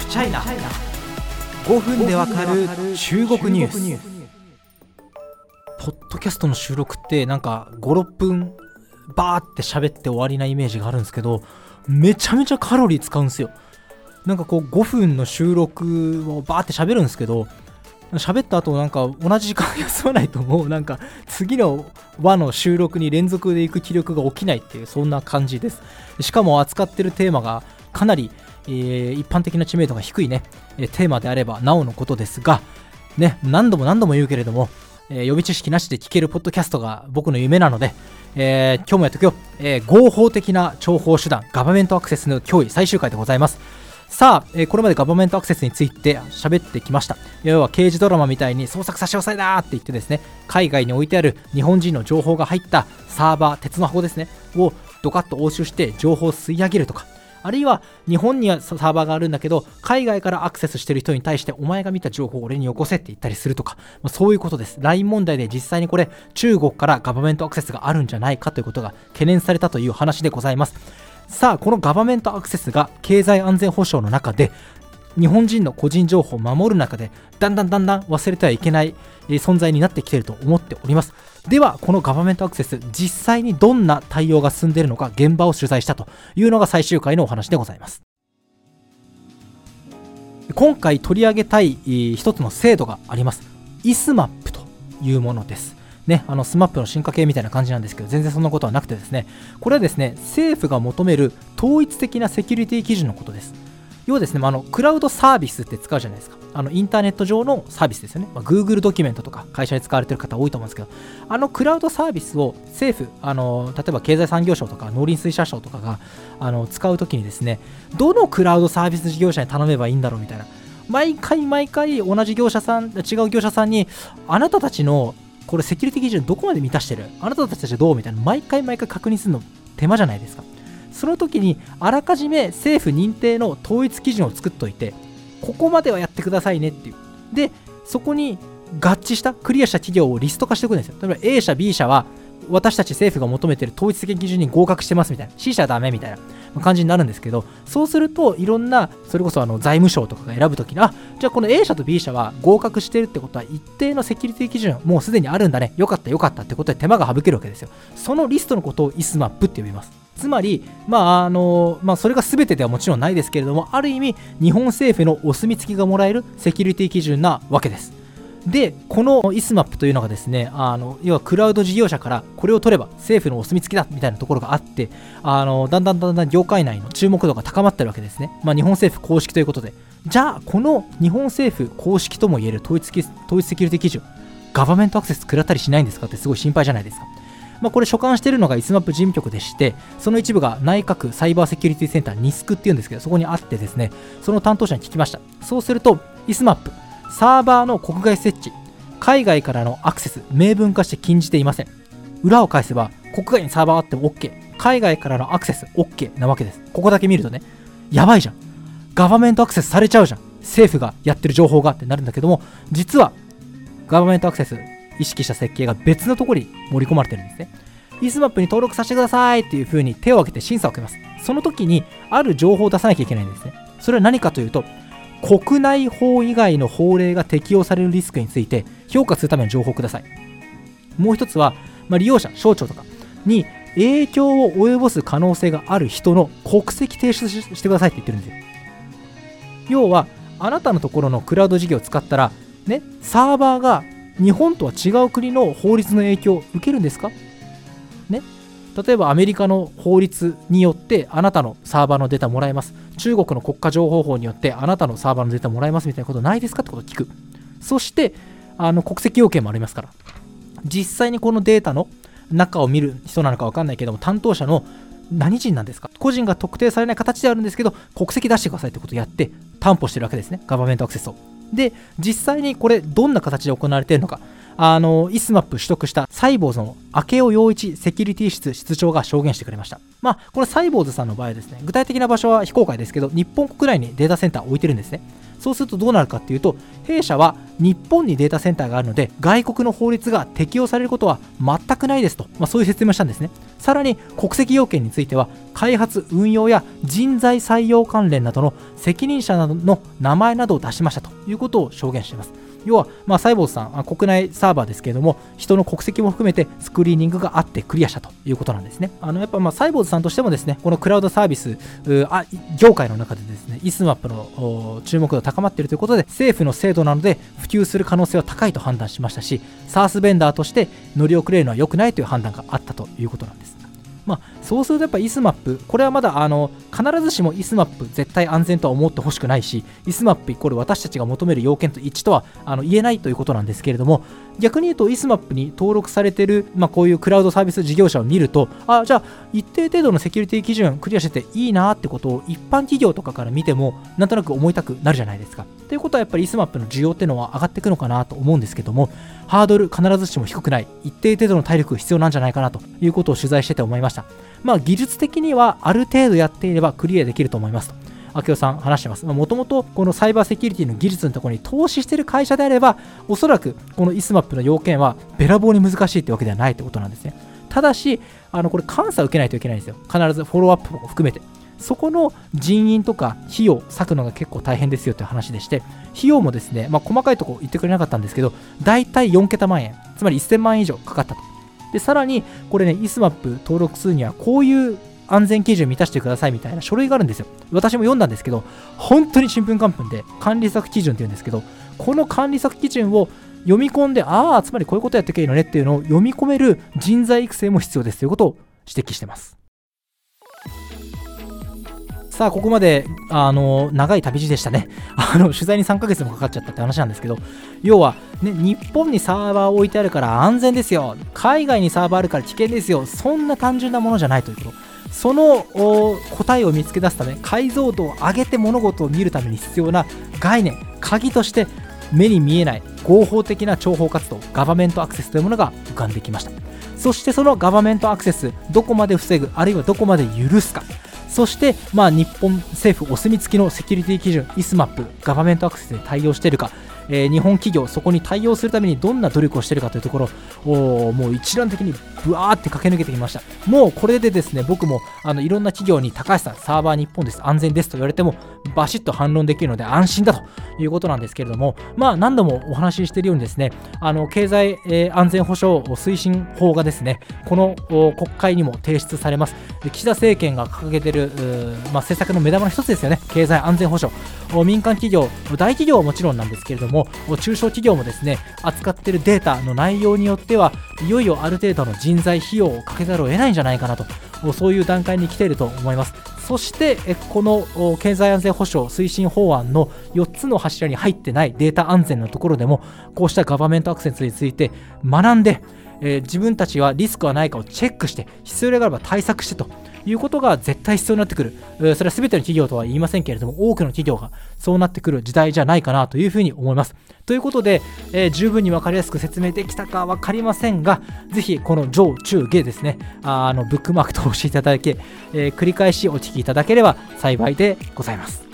フチャイナ5分でわかる中国ニュース。ポッドキャストの収録ってなんか56分バーって喋って終わりなイメージがあるんですけどめちゃめちゃカロリー使うんですよ。なんかこう5分の収録をバーって喋るんですけど喋った後なんか同じ時間休まないともう。なんか次の輪の収録に連続で行く気力が起きないっていうそんな感じです。しかも扱ってるテーマがかなり、えー、一般的な知名度が低いね、えテーマであればなおのことですがね何度も何度も言うけれども、えー、予備知識なしで聞けるポッドキャストが僕の夢なので、えー、今日もやっていくよ、えー、合法的な諜報手段ガバメントアクセスの脅威最終回でございます。さあ、え、これまでガバメントアクセスについて喋ってきました。要は刑事ドラマみたいに捜索差し押さえだって言ってですね海外に置いてある日本人の情報が入ったサーバー鉄の箱ですねをドカッと押収して情報を吸い上げるとかあるいは日本にはサーバーがあるんだけど海外からアクセスしてる人に対してお前が見た情報を俺によこせって言ったりするとか、まあ、そういうことです。LINE 問題で実際にこれ中国からガバメントアクセスがあるんじゃないかということが懸念されたという話でございます。さあこのガバメントアクセスが経済安全保障の中で日本人の個人情報を守る中でだんだんだんだん忘れてはいけない存在になってきていると思っております。ではこのガバメントアクセス実際にどんな対応が進んでいるのか現場を取材したというのが最終回のお話でございます。今回取り上げたい一つの制度があります。 ISMAP というものです。ね、あの SMAP の進化系みたいな感じなんですけど、全然そんなことはなくてですね、これはですね、政府が求める統一的なセキュリティ基準のことです。要はですね、まあ、のクラウドサービスって使うじゃないですか。あのインターネット上のサービスですよね。まあ、Google ドキュメントとか会社で使われてる方多いと思うんですけど、あのクラウドサービスを政府、あの例えば経済産業省とか農林水産省とかがあの使うときにですね、どのクラウドサービス事業者に頼めばいいんだろうみたいな。毎回毎回同じ業者さん、違う業者さんに、あなたたちのこれセキュリティ基準どこまで満たしてる？あなたたちはどう？みたいな毎回毎回確認するの手間じゃないですかその時にあらかじめ政府認定の統一基準を作っといてここまではやってくださいねっていう。でそこに合致したクリアした企業をリスト化しておくんですよ。例えば A 社 B 社は私たち政府が求めてる統一的基準に合格してますみたいな。C 社はダメみたいな感じになるんですけどそうするといろんなそれこそあの財務省とかが選ぶときにあじゃあこの A 社と B 社は合格してるってことは一定のセキュリティ基準もうすでにあるんだね。よかったよかったってことで手間が省けるわけですよ。そのリストのことをイスマップって呼びます。つまり、まああのまあ、それが全てではもちろんないですけれども、ある意味、日本政府のお墨付きがもらえるセキュリティ基準なわけです。で、この ISMAP というのがですね、あの要はクラウド事業者からこれを取れば政府のお墨付きだみたいなところがあって、あのだんだんだんだん業界内の注目度が高まってるわけですね。まあ、日本政府公式ということで。じゃあ、この日本政府公式ともいえる統一統一セキュリティ基準、ガバメントアクセス食らったりしないんですかってすごい心配じゃないですか。まあ、これ所管しているのが ISMAP 事務局でして、その一部が内閣サイバーセキュリティセンター、 NISC っていうんですけど、そこにあってですね、その担当者に聞きました。そうすると、イスマップ、サーバーの国外設置、海外からのアクセス、明文化して禁じていません。裏を返せば、国外にサーバーあっても OK、海外からのアクセス OK なわけです。ここだけ見るとね、やばいじゃん。ガバメントアクセスされちゃうじゃん。政府がやってる情報がってなるんだけども、実は、ガバメントアクセス意識した設計が別のところに盛り込まれてるんですね。イスマップに登録させてくださいっていう風に手を挙げて審査を受けます。その時に、ある情報を出さなきゃいけないんですね。それは何かというと、国内法以外の法令が適用されるリスクについて評価するための情報をください。もう一つは、まあ、利用者、省庁とかに影響を及ぼす可能性がある人の国籍提出してくださいって言ってるんですよ。要は、あなたのところのクラウド事業を使ったら、ね、サーバーが日本とは違う国の法律の影響を受けるんですか？ね？例えばアメリカの法律によってあなたのサーバーのデータもらえます。中国の国家情報法によってあなたのサーバーのデータもらえますみたいなことないですか？ってことを聞く。そしてあの国籍要件もありますから。実際にこのデータの中を見る人なのか分かんないけども担当者の何人なんですか？個人が特定されない形であるんですけど国籍出してくださいってことをやって担保してるわけですね。ガバメントアクセスを。で実際にこれどんな形で行われているのかあの、 ISMAP 取得したサイボウズの明尾洋一セキュリティ室室長が証言してくれました。まあ、このサイボウズさんの場合ですね、具体的な場所は非公開ですけど、日本国内にデータセンター置いてるんですね。そうするとどうなるかっていうと、弊社は日本にデータセンターがあるので、外国の法律が適用されることは全くないですと、まあ、そういう説明をしたんですね。さらに、国籍要件については、開発運用や人材採用関連などの責任者などの名前などを出しましたということを証言しています要は、まあ、サイボウズさん国内サーバーですけれども人の国籍も含めてスクリーニングがあってクリアしたということなんですね。あのやっぱまあサイボウズさんとしてもですねこのクラウドサービスあ業界の中でですね ISMAP の注目度高まっているということで政府の制度なので普及する可能性は高いと判断しましたし SARS ベンダーとして乗り遅れるのは良くないという判断があったということなんです。まあ、そうするとやっぱ ISMAP、これはまだあの必ずしも ISMAP 絶対安全とは思ってほしくないし、 ISMAP イコール私たちが求める要件と一致とはあの言えないということなんですけれども、逆に言うと ISMAP に登録されてる、まあ、こういうクラウドサービス事業者を見ると、あじゃあ一定程度のセキュリティ基準クリアしてていいなってことを一般企業とかから見ても、なんとなく思いたくなるじゃないですか。ということはやっぱり ISMAP の需要っていうのは上がっていくのかなと思うんですけども、ハードル必ずしも低くない、一定程度の体力必要なんじゃないかなということを取材してて思いました。まあ技術的にはある程度やっていればクリアできると思いますと。明尾さん話してます。もともとこのサイバーセキュリティの技術のところに投資している会社であれば、おそらくこの ISMAP の要件はべらぼうに難しいってわけではないってことなんですね。ただし、あのこれ監査を受けないといけないんですよ。必ずフォローアップも含めて。そこの人員とか費用を割くのが結構大変ですよという話でして、費用もですね、まあ、細かいところ言ってくれなかったんですけど、大体4桁万円、つまり1000万円以上かかったと。で、さらに、これね、イスマップ登録数にはこういう安全基準満たしてくださいみたいな書類があるんですよ。私も読んだんですけど、本当にちんぷんかんぷんで管理策基準っていうんですけど、この管理策基準を読み込んで、ああ、つまりこういうことやってけばいいのねっていうのを読み込める人材育成も必要ですということを指摘してます。さあ、ここまで、あの、長い旅路でしたね。あの、取材に3ヶ月もかかっちゃったって話なんですけど、要は、ね、日本にサーバーを置いてあるから安全ですよ。海外にサーバーあるから危険ですよ。そんな単純なものじゃないということ。その答えを見つけ出すため、解像度を上げて物事を見るために必要な概念、鍵として目に見えない合法的な諜報活動、ガバメントアクセスというものが浮かんできました。そしてそのガバメントアクセス、どこまで防ぐ、あるいはどこまで許すか。そして、まあ、日本政府お墨付きのセキュリティ基準 ISMAP ガバメントアクセスに対応しているかえー、日本企業そこに対応するためにどんな努力をしているかというところをもう一覧的にぶわーって駆け抜けてきました。もうこれでですね僕もあのいろんな企業に高橋さんサーバー日本です。安全ですと言われてもバシッと反論できるので安心だということなんですけれどもまあ何度もお話ししているようにですねあの経済、えー、安全保障推進法がですねこの国会にも提出されます。岸田政権が掲げている、まあ、政策の目玉の一つですよね。経済安全保障。民間企業大企業はもちろんなんですけれどもも中小企業もですね扱ってるデータの内容によってはいよいよある程度の人材費用をかけざるを得ないんじゃないかなとそういう段階に来ていると思います。そしてこの経済安全保障推進法案の4つの柱に入ってないデータ安全のところでもこうしたガバメントアクセスについて学んで、えー、自分たちはリスクはないかをチェックして必要であれば対策してと。いうことが絶対必要になってくる。それは全ての企業とは言いませんけれども、多くの企業がそうなってくる時代じゃないかなというふうに思います。ということで、えー、十分に分かりやすく説明できたか分かりませんが、ぜひこの上、中、下ですね、あのブックマークと押していただけ、えー、繰り返しお聞きいただければ幸いでございます。